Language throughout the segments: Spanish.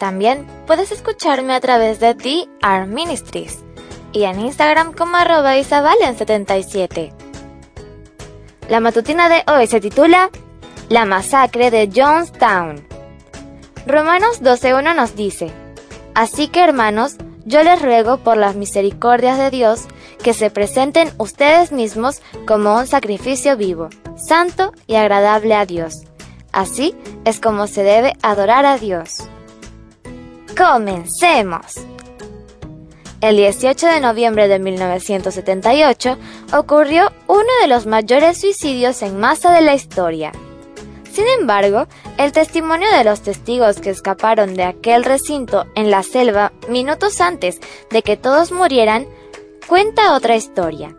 También puedes escucharme a través de DR Ministries y en Instagram como arroba isabalen77. La matutina de hoy se titula La masacre de Jonestown. Romanos 12.1 nos dice, Así que hermanos, yo les ruego por las misericordias de Dios que se presenten ustedes mismos como un sacrificio vivo, santo y agradable a Dios. Así es como se debe adorar a Dios. Comencemos. El 18 de noviembre de 1978 ocurrió uno de los mayores suicidios en masa de la historia. Sin embargo, el testimonio de los testigos que escaparon de aquel recinto en la selva minutos antes de que todos murieran cuenta otra historia.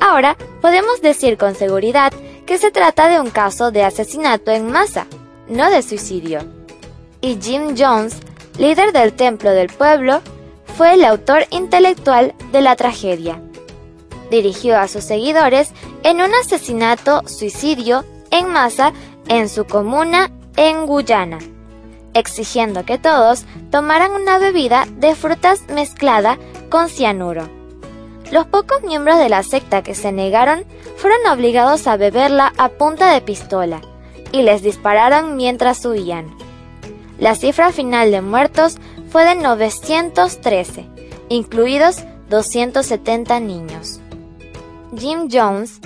Ahora podemos decir con seguridad que se trata de un caso de asesinato en masa, no de suicidio. Y Jim Jones líder del templo del pueblo, fue el autor intelectual de la tragedia. Dirigió a sus seguidores en un asesinato-suicidio en masa en su comuna en Guyana, exigiendo que todos tomaran una bebida de frutas mezclada con cianuro. Los pocos miembros de la secta que se negaron fueron obligados a beberla a punta de pistola y les dispararon mientras huían. La cifra final de muertos fue de 913, incluidos 270 niños. Jim Jones,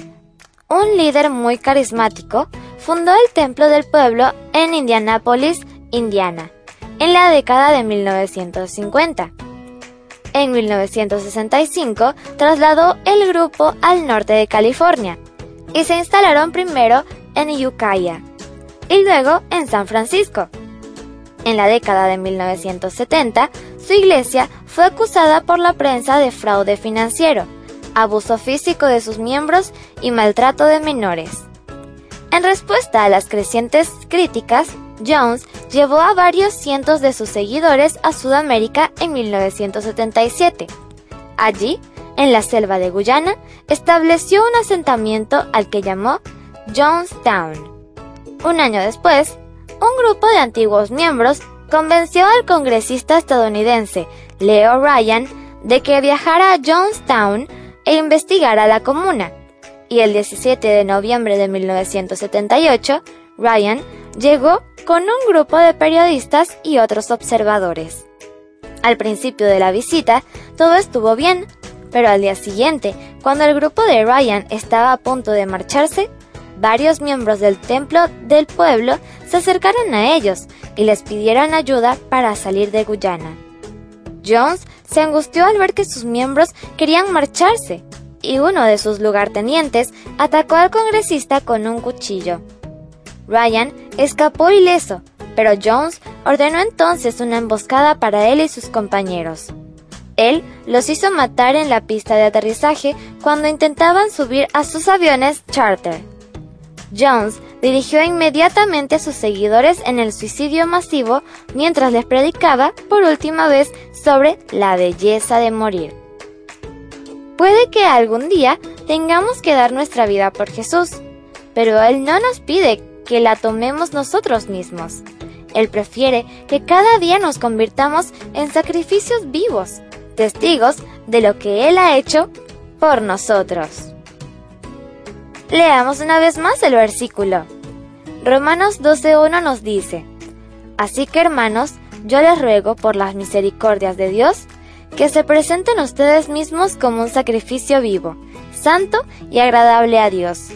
un líder muy carismático, fundó el Templo del Pueblo en Indianápolis, Indiana, en la década de 1950. En 1965 trasladó el grupo al norte de California y se instalaron primero en Ukiah y luego en San Francisco. En la década de 1970, su iglesia fue acusada por la prensa de fraude financiero, abuso físico de sus miembros y maltrato de menores. En respuesta a las crecientes críticas, Jones llevó a varios cientos de sus seguidores a Sudamérica en 1977. Allí, en la selva de Guyana, estableció un asentamiento al que llamó Jonestown. Un año después, un grupo de antiguos miembros convenció al congresista estadounidense Leo Ryan de que viajara a Jonestown e investigara la comuna. Y el 17 de noviembre de 1978, Ryan llegó con un grupo de periodistas y otros observadores. Al principio de la visita, todo estuvo bien, pero al día siguiente, cuando el grupo de Ryan estaba a punto de marcharse, varios miembros del templo del pueblo se acercaron a ellos y les pidieron ayuda para salir de Guyana. Jones se angustió al ver que sus miembros querían marcharse y uno de sus lugartenientes atacó al congresista con un cuchillo. Ryan escapó ileso, pero Jones ordenó entonces una emboscada para él y sus compañeros. Él los hizo matar en la pista de aterrizaje cuando intentaban subir a sus aviones charter. Jones dirigió inmediatamente a sus seguidores en el suicidio masivo mientras les predicaba por última vez sobre la belleza de morir. Puede que algún día tengamos que dar nuestra vida por Jesús, pero Él no nos pide que la tomemos nosotros mismos. Él prefiere que cada día nos convirtamos en sacrificios vivos, testigos de lo que Él ha hecho por nosotros. Leamos una vez más el versículo. Romanos 12.1 nos dice, Así que hermanos, yo les ruego por las misericordias de Dios, que se presenten ustedes mismos como un sacrificio vivo, santo y agradable a Dios.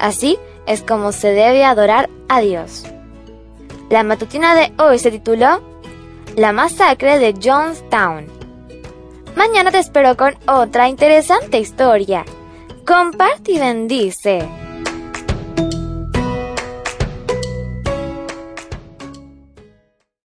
Así es como se debe adorar a Dios. La matutina de hoy se tituló La masacre de Jonestown. Mañana te espero con otra interesante historia. Comparte y bendice.